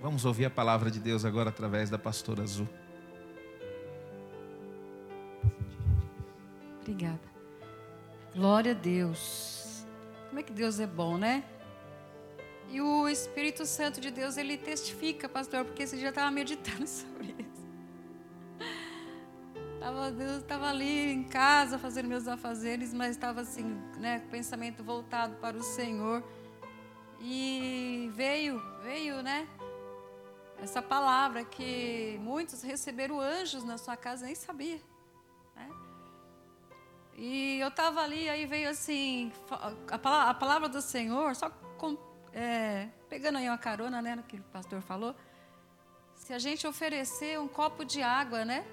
Vamos ouvir a palavra de Deus agora através da pastora Azul. Obrigada. Glória a Deus. Como é que Deus é bom, né? E o Espírito Santo de Deus, ele testifica, pastor, porque esse dia eu estava meditando sobre isso. Tava, Deus estava ali em casa fazendo meus afazeres, mas estava assim, né, com o pensamento voltado para o Senhor. E veio, veio, né, essa palavra que muitos receberam anjos na sua casa, nem sabia. Né? E eu estava ali, aí veio assim, a palavra, do Senhor, só com, é, pegando aí uma carona, né, no que o pastor falou. Se a gente oferecer um copo de água, né,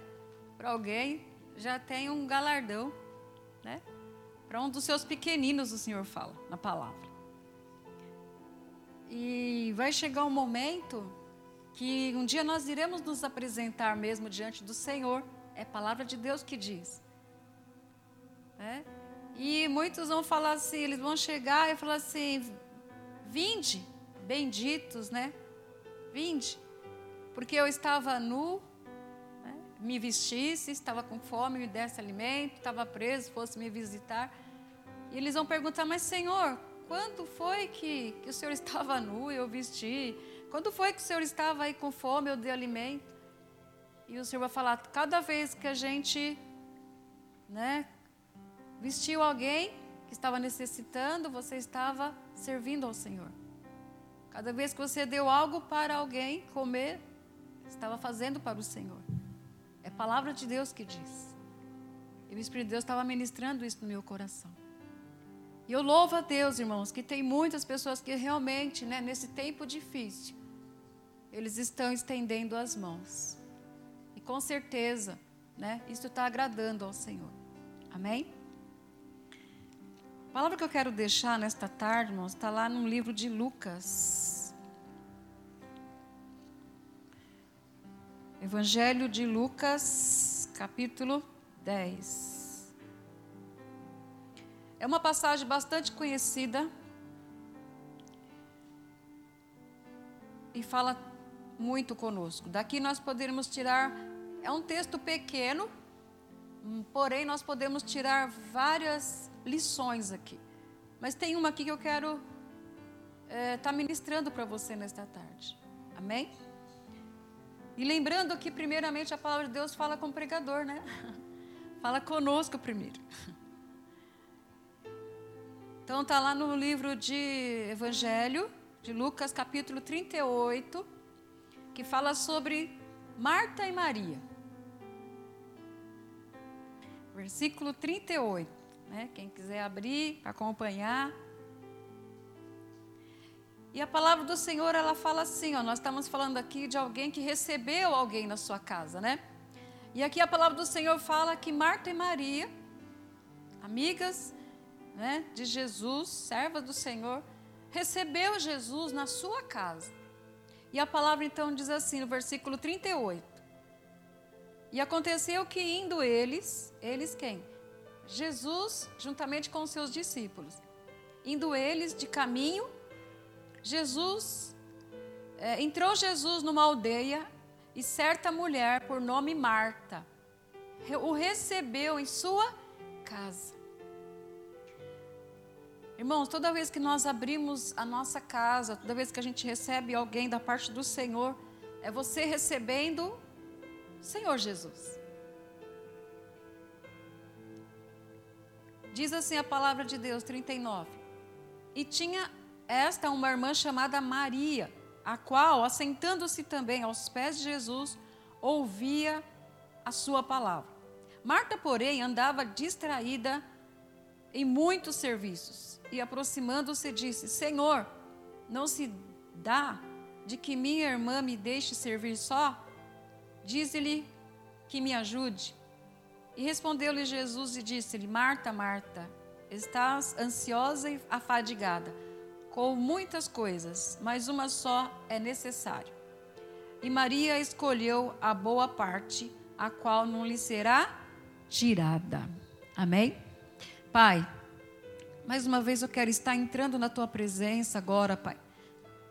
para alguém, já tem um galardão, né? Para um dos seus pequeninos, o Senhor fala na palavra. E vai chegar um momento que um dia nós iremos nos apresentar mesmo diante do Senhor. É a palavra de Deus que diz. É? E muitos vão falar assim, eles vão chegar e falar assim: Vinde, benditos, né? Vinde, porque eu estava nu, né? me vestisse, estava com fome, me desse alimento, estava preso, fosse me visitar. E eles vão perguntar: Mas Senhor, quando foi que, que o Senhor estava nu e eu vesti? Quando foi que o Senhor estava aí com fome, eu dei alimento? E o Senhor vai falar: cada vez que a gente né, vestiu alguém que estava necessitando, você estava servindo ao Senhor. Cada vez que você deu algo para alguém comer, estava fazendo para o Senhor. É palavra de Deus que diz. E o Espírito de Deus estava ministrando isso no meu coração. E eu louvo a Deus, irmãos, que tem muitas pessoas que realmente, né, nesse tempo difícil, eles estão estendendo as mãos. E com certeza, né, isso está agradando ao Senhor. Amém? A palavra que eu quero deixar nesta tarde, irmãos, está lá no livro de Lucas. Evangelho de Lucas, capítulo 10. É uma passagem bastante conhecida e fala muito conosco. Daqui nós poderíamos tirar, é um texto pequeno, hum, porém nós podemos tirar várias lições aqui. Mas tem uma aqui que eu quero estar é, tá ministrando para você nesta tarde. Amém? E lembrando que, primeiramente, a palavra de Deus fala com o pregador, né? Fala conosco primeiro. Então está lá no livro de Evangelho, de Lucas, capítulo 38, que fala sobre Marta e Maria. Versículo 38, né? Quem quiser abrir, acompanhar. E a palavra do Senhor, ela fala assim, ó, nós estamos falando aqui de alguém que recebeu alguém na sua casa, né? E aqui a palavra do Senhor fala que Marta e Maria, amigas, né, de Jesus, serva do Senhor, recebeu Jesus na sua casa. E a palavra então diz assim no versículo 38. E aconteceu que indo eles, eles quem? Jesus, juntamente com seus discípulos, indo eles de caminho, Jesus, é, entrou Jesus numa aldeia e certa mulher, por nome Marta, o recebeu em sua casa. Irmãos, toda vez que nós abrimos a nossa casa, toda vez que a gente recebe alguém da parte do Senhor, é você recebendo Senhor Jesus. Diz assim a palavra de Deus, 39. E tinha esta uma irmã chamada Maria, a qual, assentando-se também aos pés de Jesus, ouvia a sua palavra. Marta, porém, andava distraída em muitos serviços e aproximando-se disse: Senhor, não se dá de que minha irmã me deixe servir só? Diz-lhe que me ajude. E respondeu-lhe Jesus e disse-lhe: Marta, Marta, estás ansiosa e afadigada com muitas coisas, mas uma só é necessária. E Maria escolheu a boa parte, a qual não lhe será tirada. Amém? Pai, mais uma vez eu quero estar entrando na tua presença agora, Pai.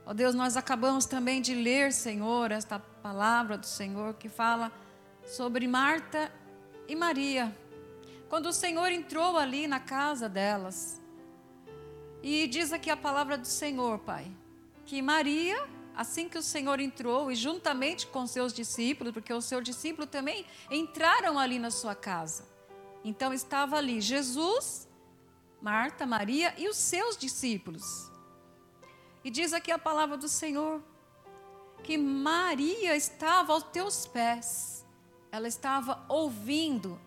Ó Deus, nós acabamos também de ler, Senhor, esta palavra do Senhor que fala sobre Marta e Maria. Quando o Senhor entrou ali na casa delas, e diz aqui a palavra do Senhor, Pai, que Maria, assim que o Senhor entrou, e juntamente com seus discípulos, porque os seus discípulos também entraram ali na sua casa. Então estava ali Jesus, Marta, Maria e os seus discípulos. E diz aqui a palavra do Senhor que Maria estava aos teus pés. Ela estava ouvindo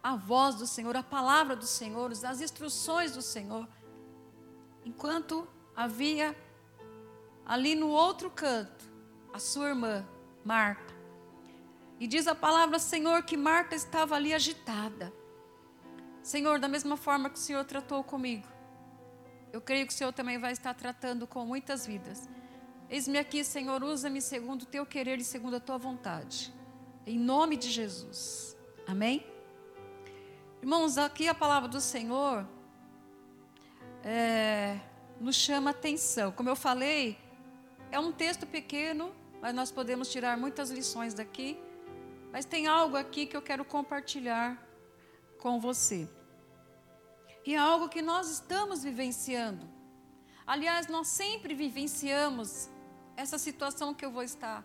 a voz do Senhor, a palavra do Senhor, as instruções do Senhor. Enquanto havia ali no outro canto a sua irmã, Marta. E diz a palavra, Senhor, que Marta estava ali agitada. Senhor, da mesma forma que o Senhor tratou comigo, eu creio que o Senhor também vai estar tratando com muitas vidas. Eis-me aqui, Senhor, usa-me segundo o teu querer e segundo a tua vontade. Em nome de Jesus. Amém? Irmãos, aqui a palavra do Senhor é, nos chama atenção. Como eu falei, é um texto pequeno, mas nós podemos tirar muitas lições daqui. Mas tem algo aqui que eu quero compartilhar com você. E é algo que nós estamos vivenciando. Aliás, nós sempre vivenciamos essa situação que eu vou estar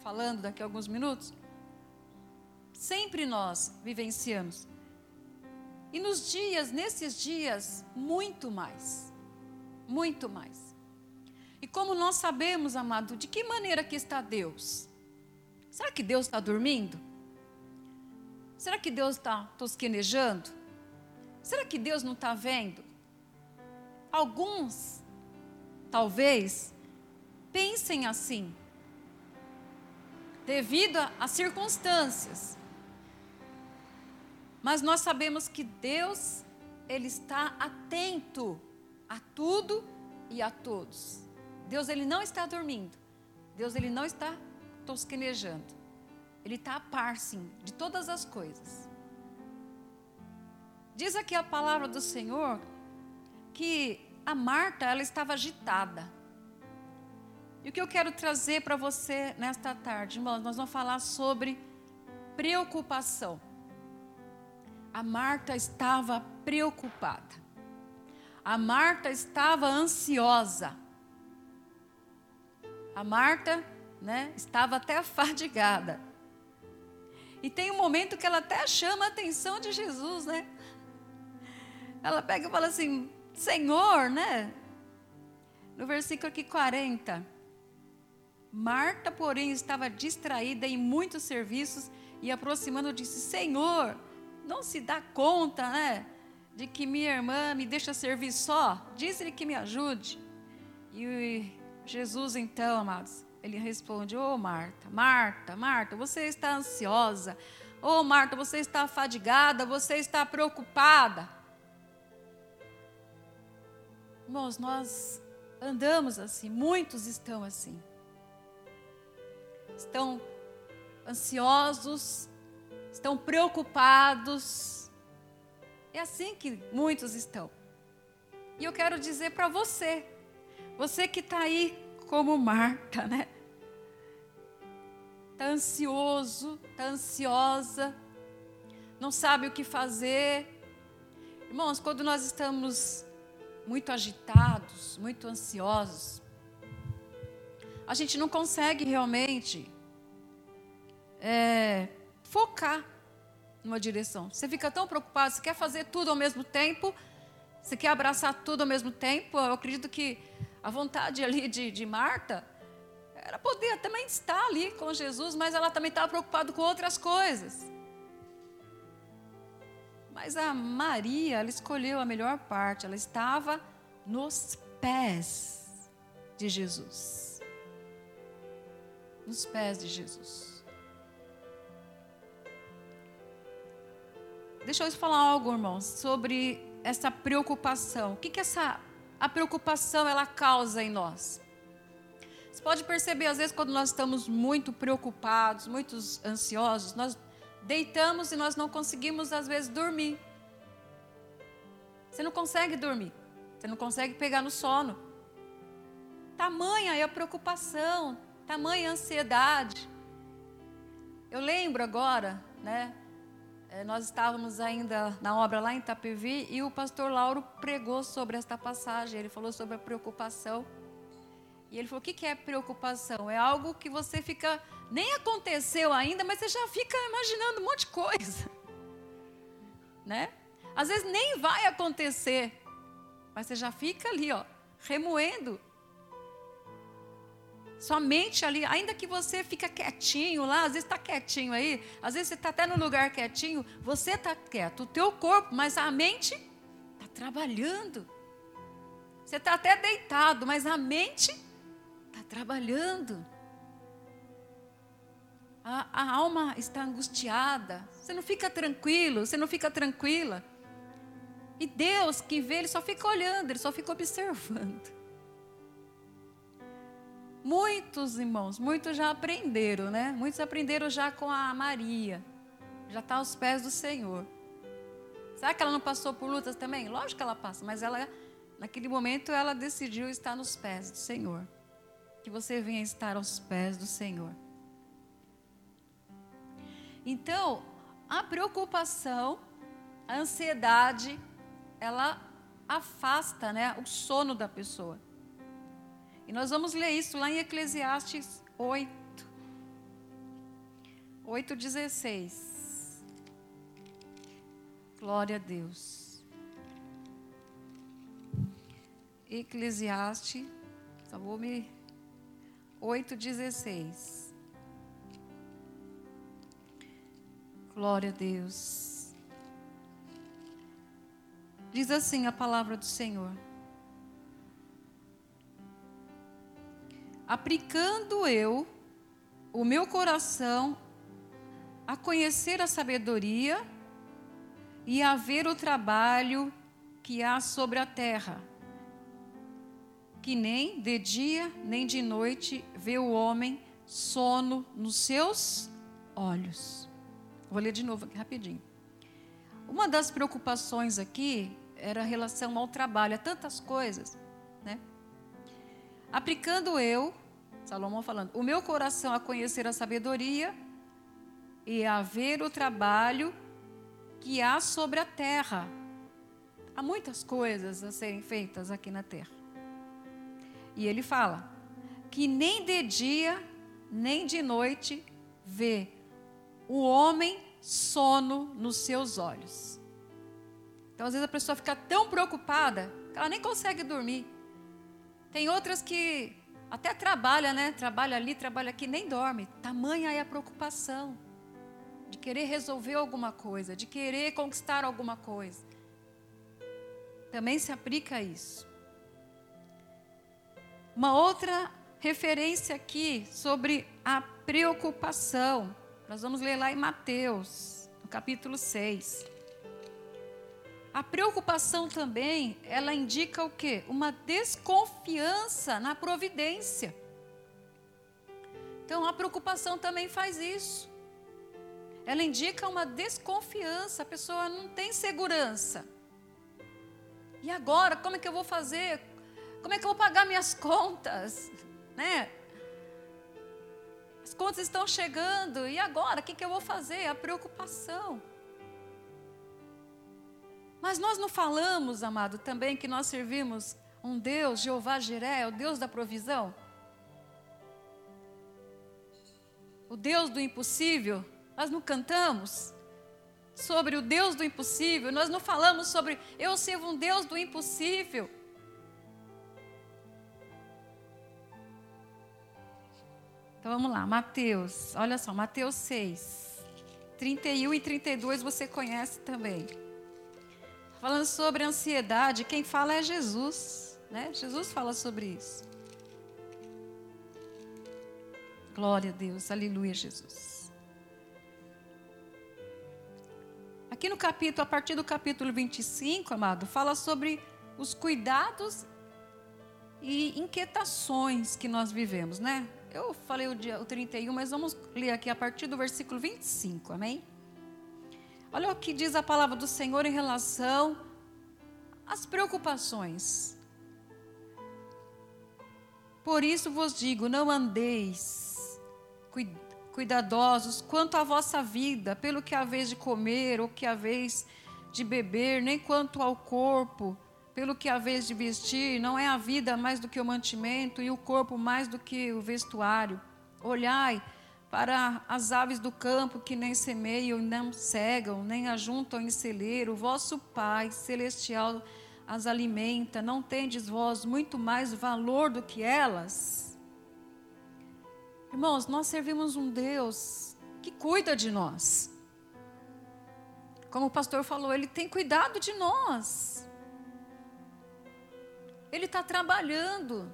falando daqui a alguns minutos. Sempre nós vivenciamos. E nos dias, nesses dias, muito mais. Muito mais. E como nós sabemos, amado, de que maneira que está Deus? Será que Deus está dormindo? Será que Deus está tosquenejando? Será que Deus não está vendo? Alguns, talvez, pensem assim, devido às circunstâncias. Mas nós sabemos que Deus, Ele está atento a tudo e a todos. Deus, Ele não está dormindo. Deus, Ele não está tosquenejando. Ele está a par, sim, de todas as coisas. Diz aqui a palavra do Senhor que a Marta, ela estava agitada. E o que eu quero trazer para você nesta tarde, irmãos, nós vamos falar sobre preocupação a Marta estava preocupada. A Marta estava ansiosa. A Marta, né, estava até fadigada. E tem um momento que ela até chama a atenção de Jesus, né? Ela pega e fala assim: Senhor, né? No versículo aqui 40. Marta, porém, estava distraída em muitos serviços e aproximando disse: Senhor, não se dá conta, né? De que minha irmã me deixa servir só. Diz-lhe que me ajude. E Jesus, então, amados, ele responde: Ô oh, Marta, Marta, Marta, você está ansiosa. Ô oh, Marta, você está fadigada, você está preocupada. Irmãos, nós andamos assim, muitos estão assim. Estão ansiosos, estão preocupados. É assim que muitos estão. E eu quero dizer para você, você que está aí como Marta, né? Está ansioso, está ansiosa, não sabe o que fazer. Irmãos, quando nós estamos muito agitados, muito ansiosos, a gente não consegue realmente é, focar numa direção. Você fica tão preocupado, você quer fazer tudo ao mesmo tempo, você quer abraçar tudo ao mesmo tempo. Eu acredito que a vontade ali de, de Marta era poder também estar ali com Jesus, mas ela também estava preocupada com outras coisas. Mas a Maria, ela escolheu a melhor parte, ela estava nos pés de Jesus. Nos pés de Jesus. Deixa eu falar algo, irmãos, sobre essa preocupação. O que, que essa a preocupação ela causa em nós? Você pode perceber, às vezes, quando nós estamos muito preocupados, muito ansiosos, nós deitamos e nós não conseguimos, às vezes, dormir. Você não consegue dormir. Você não consegue pegar no sono. Tamanha é a preocupação, tamanha a ansiedade. Eu lembro agora, né? É, nós estávamos ainda na obra lá em Itapevi e o pastor Lauro pregou sobre esta passagem. Ele falou sobre a preocupação. E ele falou: o que é preocupação? É algo que você fica. Nem aconteceu ainda, mas você já fica imaginando um monte de coisa. Né? Às vezes nem vai acontecer, mas você já fica ali, ó, remoendo. Somente ali, ainda que você fica quietinho lá, às vezes está quietinho aí, às vezes você está até no lugar quietinho, você está quieto, o teu corpo, mas a mente está trabalhando. Você está até deitado, mas a mente está trabalhando. A, a, alma está angustiada. Você não fica tranquilo, você não fica tranquila. E Deus, que vê, ele só fica olhando, ele só fica observando. Muitos irmãos, muitos já aprenderam, né? Muitos aprenderam já com a Maria. Já está aos pés do Senhor. Será que ela não passou por lutas também? Lógico que ela passa, mas ela, naquele momento, ela decidiu estar nos pés do Senhor. Que você venha estar aos pés do Senhor. Então, a preocupação, a ansiedade, ela afasta né, o sono da pessoa. E nós vamos ler isso lá em Eclesiastes 8, 8,16. Glória a Deus. Eclesiastes, só vou me. 8,16. Glória a Deus. Diz assim a palavra do Senhor: Aplicando eu o meu coração a conhecer a sabedoria e a ver o trabalho que há sobre a terra, que nem de dia nem de noite vê o homem sono nos seus olhos. Vou ler de novo aqui rapidinho. Uma das preocupações aqui era a relação ao trabalho, a tantas coisas, né? Aplicando eu, Salomão falando, o meu coração a conhecer a sabedoria e a ver o trabalho que há sobre a terra. Há muitas coisas a serem feitas aqui na terra. E ele fala que nem de dia nem de noite vê o homem sono nos seus olhos. Então, às vezes, a pessoa fica tão preocupada que ela nem consegue dormir. Tem outras que até trabalha, né? Trabalha ali, trabalha aqui, nem dorme. Tamanha é a preocupação de querer resolver alguma coisa, de querer conquistar alguma coisa. Também se aplica isso. Uma outra referência aqui sobre a preocupação. Nós vamos ler lá em Mateus, no capítulo 6. A preocupação também, ela indica o quê? Uma desconfiança na providência. Então, a preocupação também faz isso. Ela indica uma desconfiança, a pessoa não tem segurança. E agora, como é que eu vou fazer? Como é que eu vou pagar minhas contas? Né? As contas estão chegando, e agora, o que, que eu vou fazer? A preocupação. Mas nós não falamos, amado, também que nós servimos um Deus, Jeová Jiré, o Deus da provisão? O Deus do impossível? Nós não cantamos sobre o Deus do impossível, nós não falamos sobre eu sirvo um Deus do impossível. Então vamos lá, Mateus, olha só, Mateus 6, 31 e 32 você conhece também. Falando sobre ansiedade, quem fala é Jesus, né? Jesus fala sobre isso. Glória a Deus, aleluia, Jesus. Aqui no capítulo, a partir do capítulo 25, amado, fala sobre os cuidados e inquietações que nós vivemos, né? Eu falei o, dia, o 31, mas vamos ler aqui a partir do versículo 25, amém? Olha o que diz a palavra do Senhor em relação às preocupações. Por isso vos digo: não andeis cuidadosos quanto à vossa vida, pelo que haveis de comer ou que haveis de beber, nem quanto ao corpo, pelo que haveis de vestir. Não é a vida mais do que o mantimento e o corpo mais do que o vestuário. Olhai para as aves do campo que nem semeiam, nem cegam, nem ajuntam em celeiro, o vosso Pai celestial as alimenta, não tendes vós muito mais valor do que elas? Irmãos, nós servimos um Deus que cuida de nós. Como o pastor falou, ele tem cuidado de nós. Ele está trabalhando.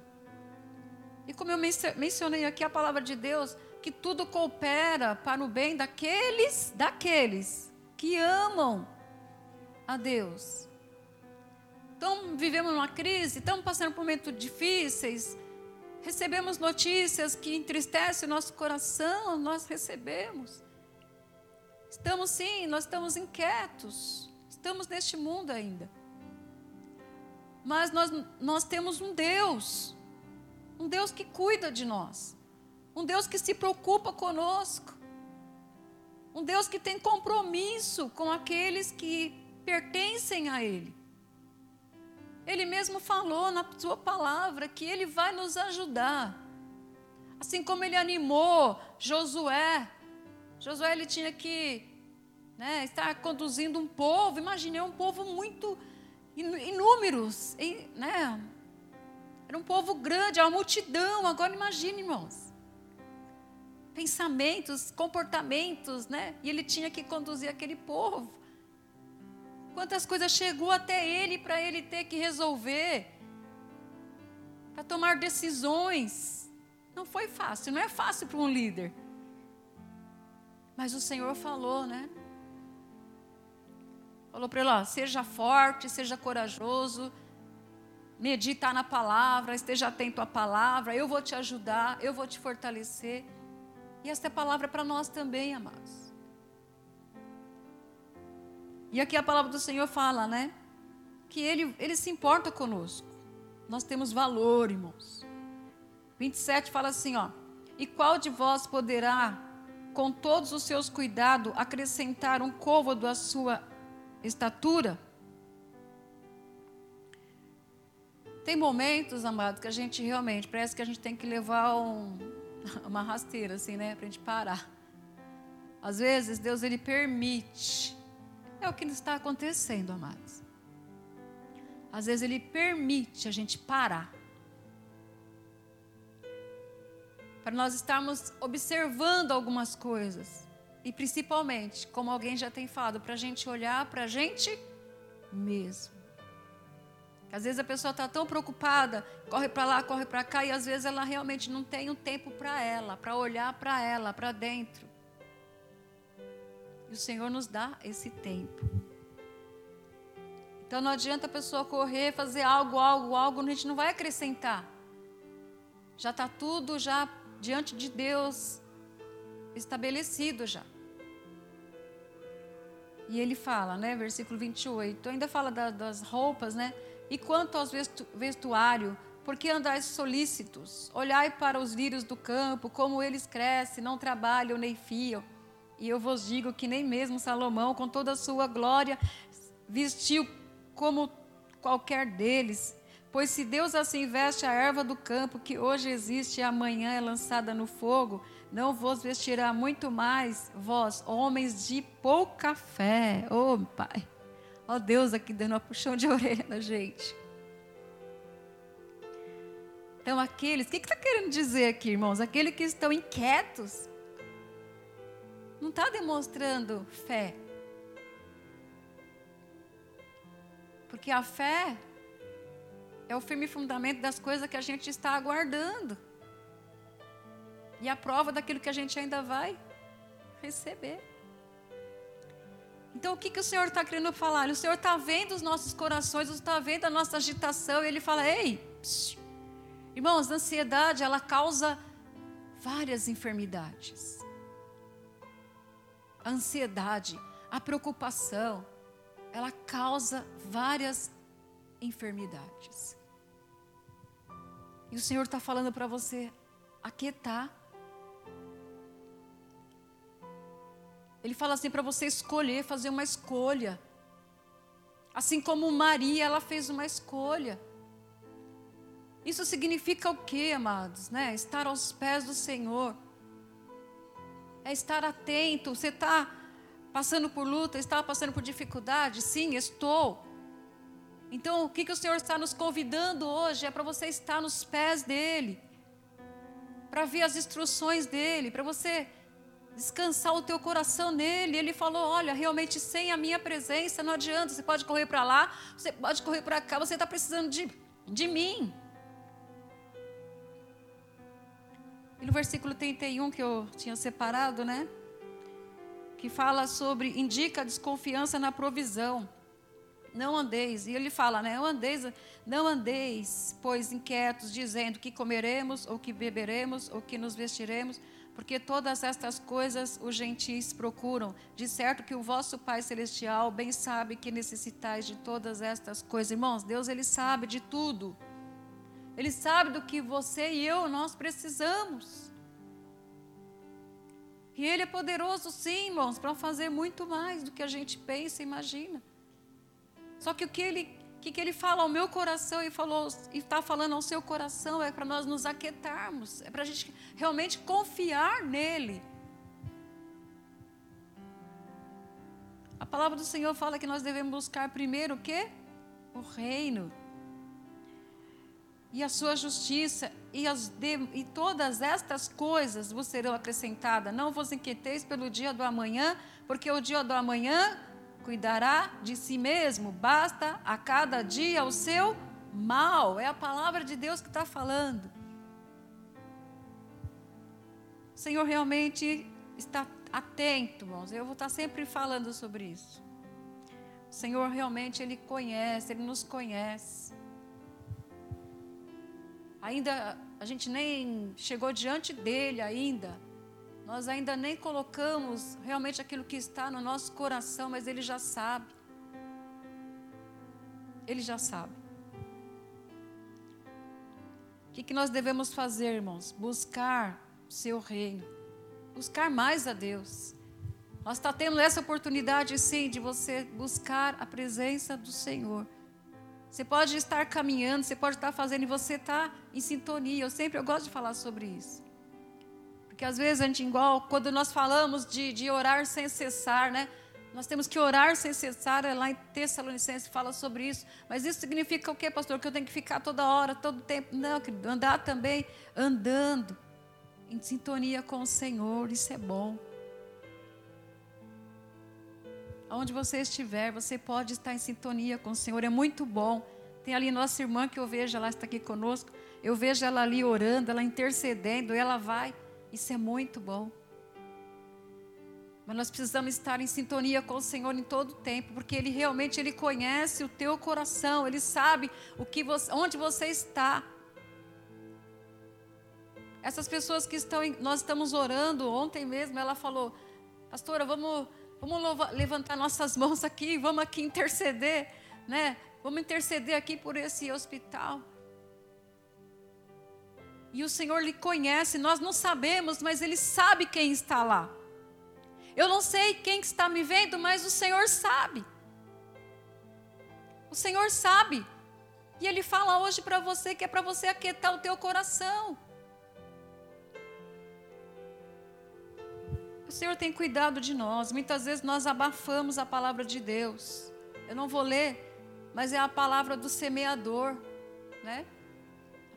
E como eu mencionei aqui a palavra de Deus, que tudo coopera para o bem daqueles, daqueles que amam a Deus. Então, vivemos uma crise, estamos passando por momentos difíceis, recebemos notícias que entristecem o nosso coração, nós recebemos. Estamos sim, nós estamos inquietos, estamos neste mundo ainda. Mas nós, nós temos um Deus, um Deus que cuida de nós, um Deus que se preocupa conosco, um Deus que tem compromisso com aqueles que pertencem a Ele. Ele mesmo falou na sua palavra que ele vai nos ajudar. Assim como ele animou Josué. Josué ele tinha que né, estar conduzindo um povo. Imaginei um povo muito inúmeros, né? Era um povo grande, uma multidão. Agora imagine, irmãos. Pensamentos, comportamentos, né? E ele tinha que conduzir aquele povo. Quantas coisas chegou até ele para ele ter que resolver, para tomar decisões. Não foi fácil, não é fácil para um líder. Mas o Senhor falou, né? Falou para ele: ó, seja forte, seja corajoso, medita na palavra, esteja atento à palavra, eu vou te ajudar, eu vou te fortalecer. E esta é palavra para nós também, amados. E aqui a palavra do Senhor fala, né? Que Ele, ele se importa conosco. Nós temos valor, irmãos. 27 fala assim, ó. E qual de vós poderá, com todos os seus cuidados, acrescentar um côvado à sua estatura? Tem momentos, amados, que a gente realmente, parece que a gente tem que levar um, uma rasteira, assim, né? Para a gente parar. Às vezes, Deus, Ele permite é o que está acontecendo, amados. Às vezes ele permite a gente parar. Para nós estarmos observando algumas coisas. E principalmente, como alguém já tem falado, para a gente olhar para a gente mesmo. Às vezes a pessoa está tão preocupada, corre para lá, corre para cá, e às vezes ela realmente não tem um tempo para ela, para olhar para ela, para dentro. E o Senhor nos dá esse tempo. Então não adianta a pessoa correr, fazer algo, algo, algo, a gente não vai acrescentar. Já está tudo já diante de Deus estabelecido já. E ele fala, né, versículo 28, ainda fala da, das roupas, né? E quanto aos vestu, vestuário, por que andais solícitos? Olhai para os lírios do campo, como eles crescem, não trabalham nem fiam. E eu vos digo que nem mesmo Salomão, com toda a sua glória, vestiu como qualquer deles. Pois se Deus assim veste a erva do campo, que hoje existe e amanhã é lançada no fogo, não vos vestirá muito mais, vós, homens de pouca fé. Ô oh, Pai, ó oh, Deus aqui dando uma puxão de orelha na gente. Então, aqueles, o que está querendo dizer aqui, irmãos? Aqueles que estão inquietos, não está demonstrando fé. Porque a fé é o firme fundamento das coisas que a gente está aguardando. E a prova daquilo que a gente ainda vai receber. Então, o que, que o Senhor está querendo falar? O Senhor está vendo os nossos corações, está vendo a nossa agitação, e Ele fala: Ei, psiu. irmãos, a ansiedade, ela causa várias enfermidades a ansiedade, a preocupação, ela causa várias enfermidades. E o Senhor está falando para você aquietar. Ele fala assim para você escolher, fazer uma escolha. Assim como Maria, ela fez uma escolha. Isso significa o quê, amados? Né? Estar aos pés do Senhor. É estar atento. Você está passando por luta, está passando por dificuldade? Sim, estou. Então, o que, que o Senhor está nos convidando hoje é para você estar nos pés dEle, para ver as instruções dEle, para você descansar o teu coração nele. Ele falou: Olha, realmente sem a minha presença não adianta. Você pode correr para lá, você pode correr para cá, você está precisando de, de mim. E no versículo 31 que eu tinha separado, né? Que fala sobre, indica desconfiança na provisão. Não andeis, e ele fala, né? Não andeis, não andeis, pois inquietos, dizendo que comeremos, ou que beberemos, ou que nos vestiremos, porque todas estas coisas os gentis procuram. De certo que o vosso Pai Celestial bem sabe que necessitais de todas estas coisas. Irmãos, Deus ele sabe de tudo. Ele sabe do que você e eu nós precisamos. E Ele é poderoso, sim, irmãos, para fazer muito mais do que a gente pensa e imagina. Só que o que Ele, que, que Ele fala ao meu coração e falou e está falando ao seu coração é para nós nos aquietarmos, é para a gente realmente confiar nele. A palavra do Senhor fala que nós devemos buscar primeiro o quê? O reino e a sua justiça, e, as de, e todas estas coisas vos serão acrescentadas. Não vos inquieteis pelo dia do amanhã, porque o dia do amanhã cuidará de si mesmo, basta a cada dia o seu mal. É a palavra de Deus que está falando. O Senhor realmente está atento, irmãos. Eu vou estar sempre falando sobre isso. O Senhor realmente, Ele conhece, Ele nos conhece. Ainda a gente nem chegou diante dele ainda. Nós ainda nem colocamos realmente aquilo que está no nosso coração, mas ele já sabe. Ele já sabe. O que, que nós devemos fazer, irmãos? Buscar o seu reino. Buscar mais a Deus. Nós está tendo essa oportunidade, sim, de você buscar a presença do Senhor. Você pode estar caminhando, você pode estar fazendo e você está em sintonia. Eu sempre eu gosto de falar sobre isso. Porque às vezes a gente, igual, quando nós falamos de, de orar sem cessar, né? Nós temos que orar sem cessar, é lá em Tessalonicenses fala sobre isso. Mas isso significa o quê, pastor? Que eu tenho que ficar toda hora, todo tempo? Não, querido, andar também andando em sintonia com o Senhor, isso é bom. Onde você estiver, você pode estar em sintonia com o Senhor, é muito bom. Tem ali nossa irmã que eu vejo, ela está aqui conosco. Eu vejo ela ali orando, ela intercedendo, ela vai. Isso é muito bom. Mas nós precisamos estar em sintonia com o Senhor em todo o tempo, porque Ele realmente Ele conhece o teu coração, Ele sabe o que você, onde você está. Essas pessoas que estão, em, nós estamos orando, ontem mesmo ela falou, pastora, vamos Vamos levantar nossas mãos aqui, vamos aqui interceder, né? Vamos interceder aqui por esse hospital. E o Senhor lhe conhece, nós não sabemos, mas Ele sabe quem está lá. Eu não sei quem está me vendo, mas o Senhor sabe. O Senhor sabe. E Ele fala hoje para você que é para você aquietar o teu coração. O Senhor tem cuidado de nós. Muitas vezes nós abafamos a palavra de Deus. Eu não vou ler, mas é a palavra do semeador, né?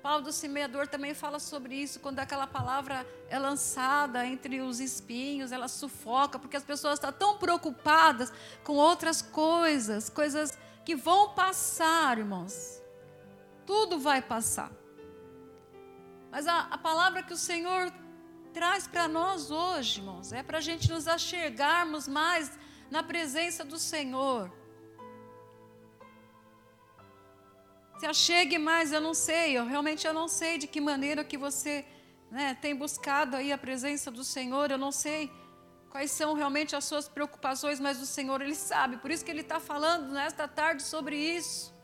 Palavra do semeador também fala sobre isso, quando aquela palavra é lançada entre os espinhos, ela sufoca, porque as pessoas estão tão preocupadas com outras coisas, coisas que vão passar, irmãos. Tudo vai passar. Mas a, a palavra que o Senhor traz para nós hoje, irmãos, é para a gente nos achegarmos mais na presença do Senhor. Se achegue mais, eu não sei, eu realmente eu não sei de que maneira que você né, tem buscado aí a presença do Senhor, eu não sei quais são realmente as suas preocupações, mas o Senhor, Ele sabe, por isso que Ele está falando nesta tarde sobre isso.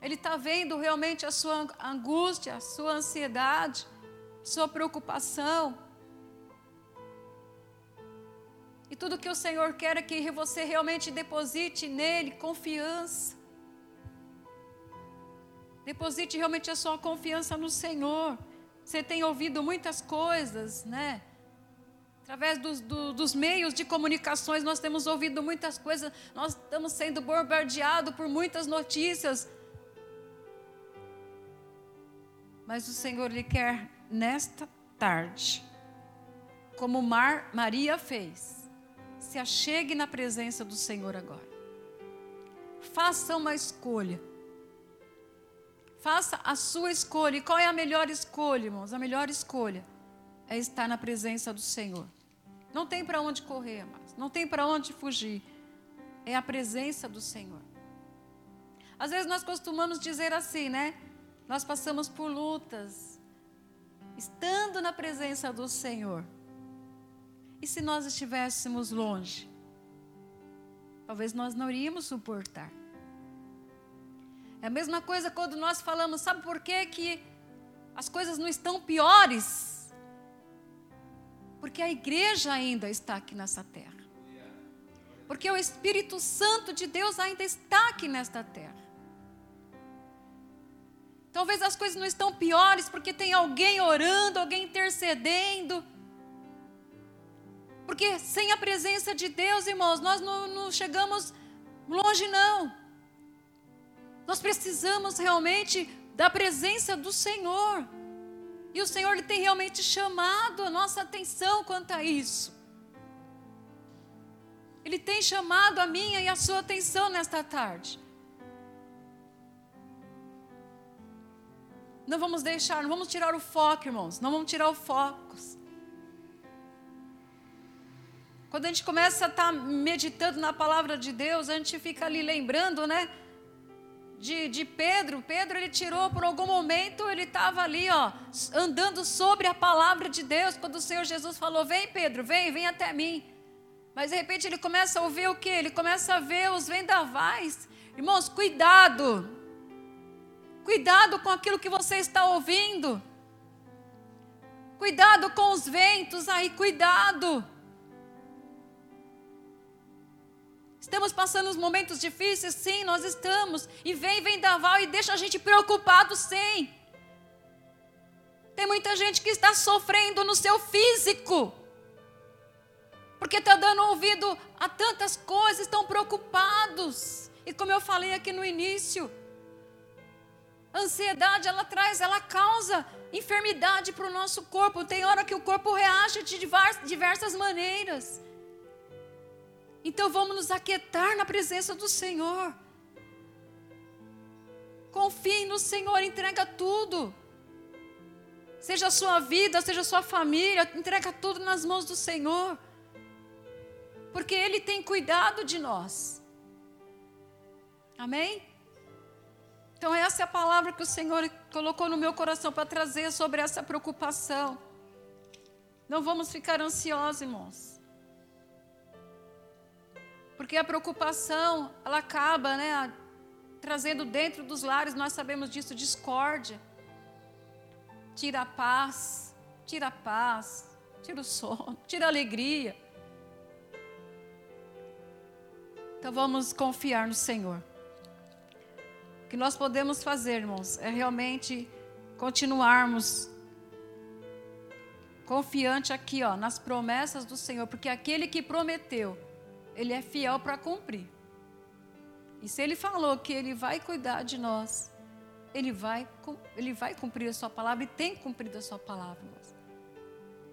Ele está vendo realmente a sua angústia, a sua ansiedade, sua preocupação. E tudo que o Senhor quer é que você realmente deposite nele confiança. Deposite realmente a sua confiança no Senhor. Você tem ouvido muitas coisas, né? Através dos, do, dos meios de comunicações, nós temos ouvido muitas coisas, nós estamos sendo bombardeados por muitas notícias. Mas o Senhor lhe quer nesta tarde, como Mar, Maria fez, se achegue na presença do Senhor agora. Faça uma escolha. Faça a sua escolha. E qual é a melhor escolha, irmãos? A melhor escolha é estar na presença do Senhor. Não tem para onde correr, mas não tem para onde fugir. É a presença do Senhor. Às vezes nós costumamos dizer assim, né? Nós passamos por lutas, estando na presença do Senhor. E se nós estivéssemos longe? Talvez nós não iríamos suportar. É a mesma coisa quando nós falamos, sabe por quê que as coisas não estão piores? Porque a igreja ainda está aqui nessa terra. Porque o Espírito Santo de Deus ainda está aqui nesta terra. Talvez as coisas não estão piores porque tem alguém orando, alguém intercedendo. Porque sem a presença de Deus, irmãos, nós não, não chegamos longe, não. Nós precisamos realmente da presença do Senhor. E o Senhor ele tem realmente chamado a nossa atenção quanto a isso. Ele tem chamado a minha e a sua atenção nesta tarde. Não vamos deixar, não vamos tirar o foco, irmãos. Não vamos tirar o foco. Quando a gente começa a estar tá meditando na palavra de Deus, a gente fica ali lembrando, né? De, de Pedro. Pedro, ele tirou por algum momento, ele estava ali, ó, andando sobre a palavra de Deus, quando o Senhor Jesus falou: Vem, Pedro, vem, vem até mim. Mas de repente ele começa a ouvir o que? Ele começa a ver os vendavais. Irmãos, cuidado. Cuidado com aquilo que você está ouvindo. Cuidado com os ventos aí, cuidado. Estamos passando momentos difíceis? Sim, nós estamos. E vem vendaval e deixa a gente preocupado, sim. Tem muita gente que está sofrendo no seu físico. Porque está dando ouvido a tantas coisas, estão preocupados. E como eu falei aqui no início, a ansiedade ela traz, ela causa enfermidade para o nosso corpo. Tem hora que o corpo reage de diversas maneiras. Então vamos nos aquietar na presença do Senhor. Confie no Senhor, entrega tudo. Seja a sua vida, seja a sua família, entrega tudo nas mãos do Senhor. Porque Ele tem cuidado de nós. Amém? Então, essa é a palavra que o Senhor colocou no meu coração para trazer sobre essa preocupação. Não vamos ficar ansiosos, irmãos. Porque a preocupação, ela acaba, né, trazendo dentro dos lares, nós sabemos disso, discórdia. Tira a paz, tira a paz, tira o sono, tira a alegria. Então vamos confiar no Senhor. O que nós podemos fazer, irmãos, é realmente continuarmos confiante aqui, ó, nas promessas do Senhor, porque aquele que prometeu, ele é fiel para cumprir. E se ele falou que ele vai cuidar de nós, ele vai, ele vai cumprir a sua palavra e tem cumprido a sua palavra.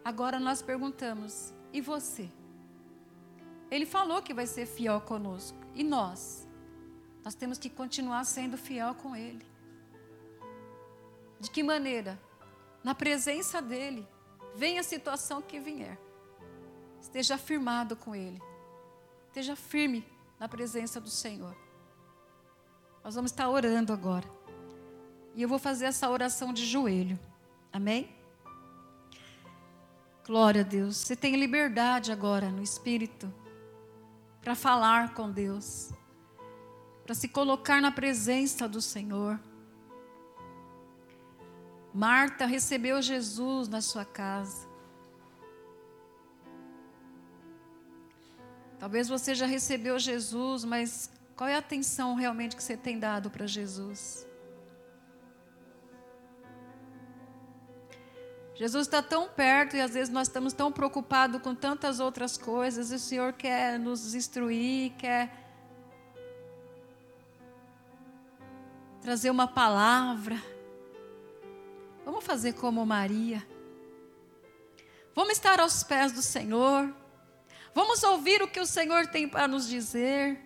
Agora nós perguntamos: e você? Ele falou que vai ser fiel conosco. E nós? Nós temos que continuar sendo fiel com Ele. De que maneira? Na presença dEle. Venha a situação que vier. Esteja firmado com Ele. Esteja firme na presença do Senhor. Nós vamos estar orando agora. E eu vou fazer essa oração de joelho. Amém? Glória a Deus. Você tem liberdade agora no Espírito para falar com Deus. para se colocar na presença do Senhor. Marta recebeu Jesus na sua casa. Talvez você já recebeu Jesus, mas qual é a atenção realmente que você tem dado para Jesus? Jesus está tão perto e às vezes nós estamos tão preocupados com tantas outras coisas, e o Senhor quer nos instruir, quer trazer uma palavra. Vamos fazer como Maria. Vamos estar aos pés do Senhor. Vamos ouvir o que o Senhor tem para nos dizer.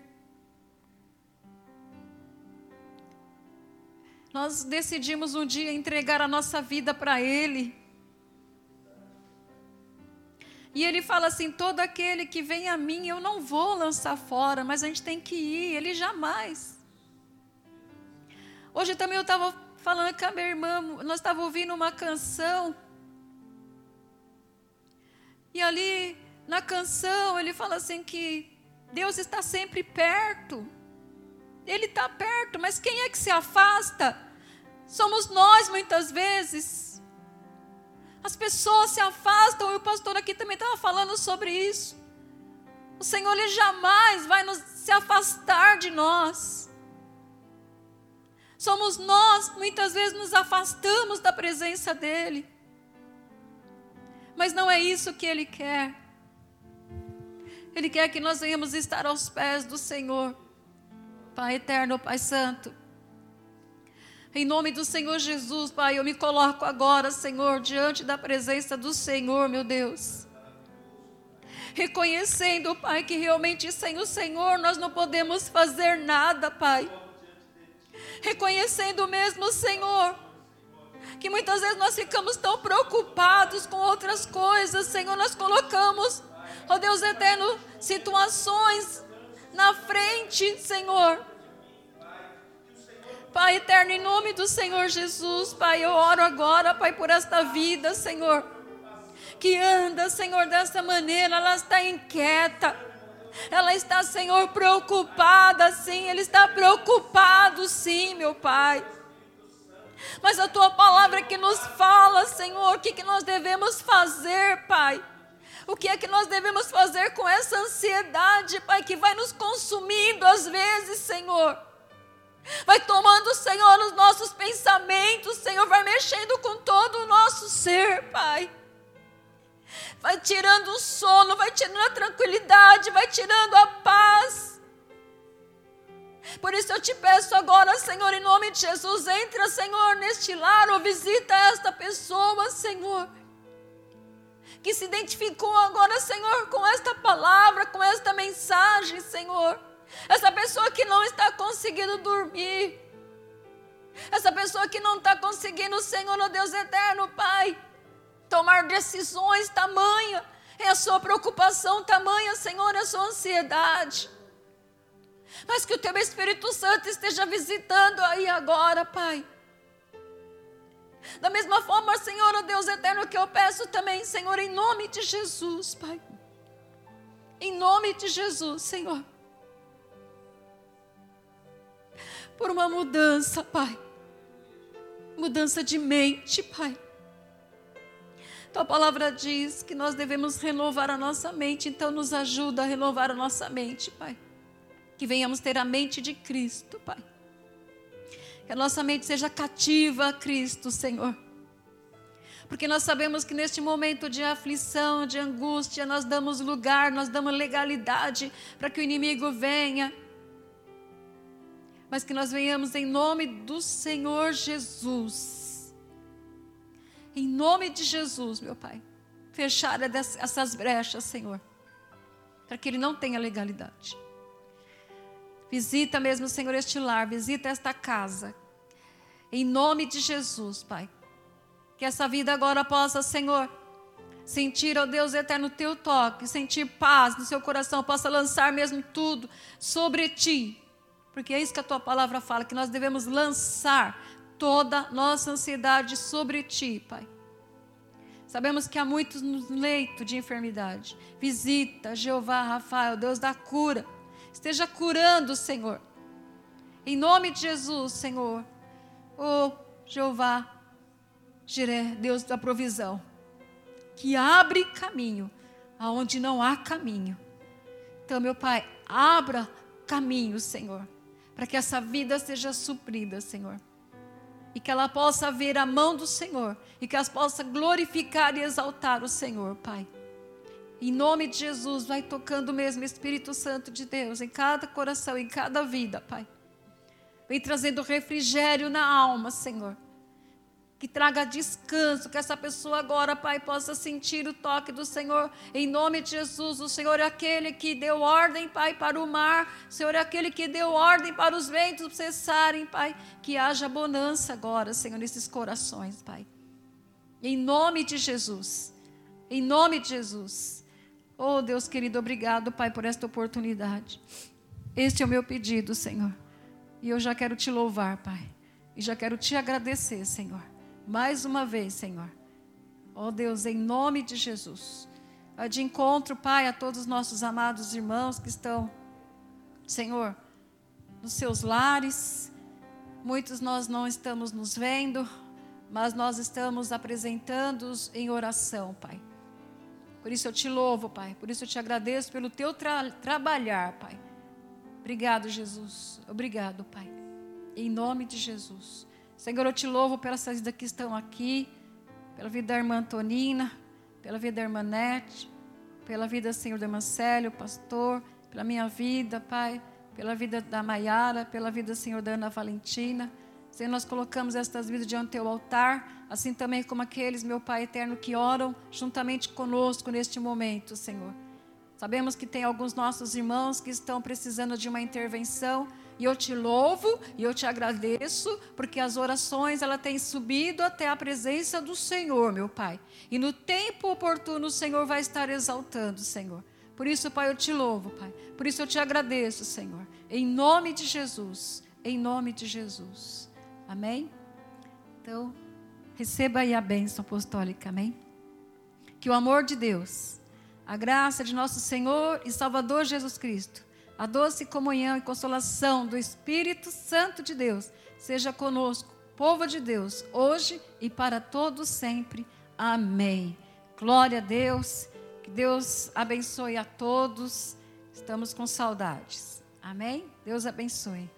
Nós decidimos um dia entregar a nossa vida para Ele. E ele fala assim: todo aquele que vem a mim, eu não vou lançar fora, mas a gente tem que ir, ele jamais. Hoje também eu estava falando com a minha irmã, nós estávamos ouvindo uma canção. E ali, na canção, ele fala assim que Deus está sempre perto. Ele está perto, mas quem é que se afasta? Somos nós muitas vezes. As pessoas se afastam, e o pastor aqui também estava falando sobre isso. O Senhor ele jamais vai nos, se afastar de nós. Somos nós, muitas vezes nos afastamos da presença dEle. Mas não é isso que Ele quer. Ele quer que nós venhamos estar aos pés do Senhor. Pai eterno, Pai santo. Em nome do Senhor Jesus, Pai, eu me coloco agora, Senhor, diante da presença do Senhor, meu Deus. Reconhecendo, Pai, que realmente sem o Senhor nós não podemos fazer nada, Pai. Reconhecendo mesmo, Senhor, que muitas vezes nós ficamos tão preocupados com outras coisas, Senhor, nós colocamos, ó Deus eterno, situações na frente, Senhor Pai eterno, em nome do Senhor Jesus, Pai, eu oro agora, Pai, por esta vida, Senhor, que anda, Senhor, dessa maneira, ela está inquieta. Ela está, Senhor, preocupada, sim. Ele está preocupado, sim, meu Pai. Mas a tua palavra que nos fala, Senhor, o que, que nós devemos fazer, Pai. O que é que nós devemos fazer com essa ansiedade, Pai, que vai nos consumindo às vezes, Senhor. Vai tomando, Senhor, os nossos pensamentos, Senhor, vai mexendo com todo o nosso ser, Pai. Vai tirando o sono, vai tirando a tranquilidade, vai tirando a paz. Por isso eu te peço agora, Senhor, em nome de Jesus, entra, Senhor, neste lar ou visita esta pessoa, Senhor. Que se identificou agora, Senhor, com esta palavra, com esta mensagem, Senhor essa pessoa que não está conseguindo dormir. Essa pessoa que não está conseguindo, Senhor, oh Deus eterno, Pai, tomar decisões tamanha. É a sua preocupação tamanha, Senhor, é a sua ansiedade. Mas que o teu Espírito Santo esteja visitando aí agora, Pai. Da mesma forma, Senhor, oh Deus eterno, que eu peço também, Senhor, em nome de Jesus, Pai. Em nome de Jesus, Senhor. por uma mudança, Pai. Mudança de mente, Pai. Tua palavra diz que nós devemos renovar a nossa mente, então nos ajuda a renovar a nossa mente, Pai. Que venhamos ter a mente de Cristo, Pai. Que a nossa mente seja cativa a Cristo, Senhor. Porque nós sabemos que neste momento de aflição, de angústia, nós damos lugar, nós damos legalidade para que o inimigo venha mas que nós venhamos em nome do Senhor Jesus. Em nome de Jesus, meu Pai. Fechar essas brechas, Senhor. Para que ele não tenha legalidade. Visita mesmo, Senhor, este lar, visita esta casa. Em nome de Jesus, Pai. Que essa vida agora possa, Senhor, sentir, ó Deus eterno, teu toque, sentir paz no seu coração, possa lançar mesmo tudo sobre ti, porque é isso que a tua palavra fala, que nós devemos lançar toda nossa ansiedade sobre ti, Pai. Sabemos que há muitos no leito de enfermidade. Visita, Jeová, Rafael, Deus da cura. Esteja curando, Senhor. Em nome de Jesus, Senhor. Oh, Jeová, Jiré, Deus da provisão, que abre caminho aonde não há caminho. Então, meu Pai, abra caminho, Senhor, para que essa vida seja suprida, Senhor. E que ela possa ver a mão do Senhor e que ela possa glorificar e exaltar o Senhor, Pai. Em nome de Jesus, vai tocando mesmo, Espírito Santo de Deus, em cada coração, em cada vida, Pai. Vem trazendo refrigério na alma, Senhor. Que traga descanso, que essa pessoa agora, Pai, possa sentir o toque do Senhor. Em nome de Jesus, o Senhor é aquele que deu ordem, Pai, para o mar. O Senhor é aquele que deu ordem para os ventos cessarem, Pai. Que haja bonança agora, Senhor, nesses corações, Pai. Em nome de Jesus. Em nome de Jesus. Oh, Deus querido, obrigado, Pai, por esta oportunidade. Este é o meu pedido, Senhor. E eu já quero te louvar, Pai. E já quero te agradecer, Senhor. Mais uma vez, Senhor. Oh, Deus, em nome de Jesus. De encontro, Pai, a todos os nossos amados irmãos que estão, Senhor, nos seus lares. Muitos nós não estamos nos vendo, mas nós estamos apresentando-os em oração, Pai. Por isso eu te louvo, Pai. Por isso eu te agradeço pelo teu tra trabalhar, Pai. Obrigado, Jesus. Obrigado, Pai. Em nome de Jesus. Senhor, eu te louvo pelas vidas que estão aqui, pela vida da irmã Antonina, pela vida da irmã Nete, pela vida, Senhor, da irmã Célio, pastor, pela minha vida, Pai, pela vida da Maiara, pela vida, Senhor, da Ana Valentina. Senhor, nós colocamos estas vidas diante do teu altar, assim também como aqueles, meu Pai eterno, que oram juntamente conosco neste momento, Senhor. Sabemos que tem alguns nossos irmãos que estão precisando de uma intervenção, e eu te louvo e eu te agradeço, porque as orações ela têm subido até a presença do Senhor, meu Pai. E no tempo oportuno o Senhor vai estar exaltando, Senhor. Por isso, Pai, eu te louvo, Pai. Por isso eu te agradeço, Senhor. Em nome de Jesus. Em nome de Jesus. Amém? Então, receba aí a bênção apostólica, amém? Que o amor de Deus, a graça de nosso Senhor e Salvador Jesus Cristo, a doce comunhão e consolação do Espírito Santo de Deus, seja conosco, povo de Deus, hoje e para todos sempre. Amém. Glória a Deus. Que Deus abençoe a todos. Estamos com saudades. Amém? Deus abençoe.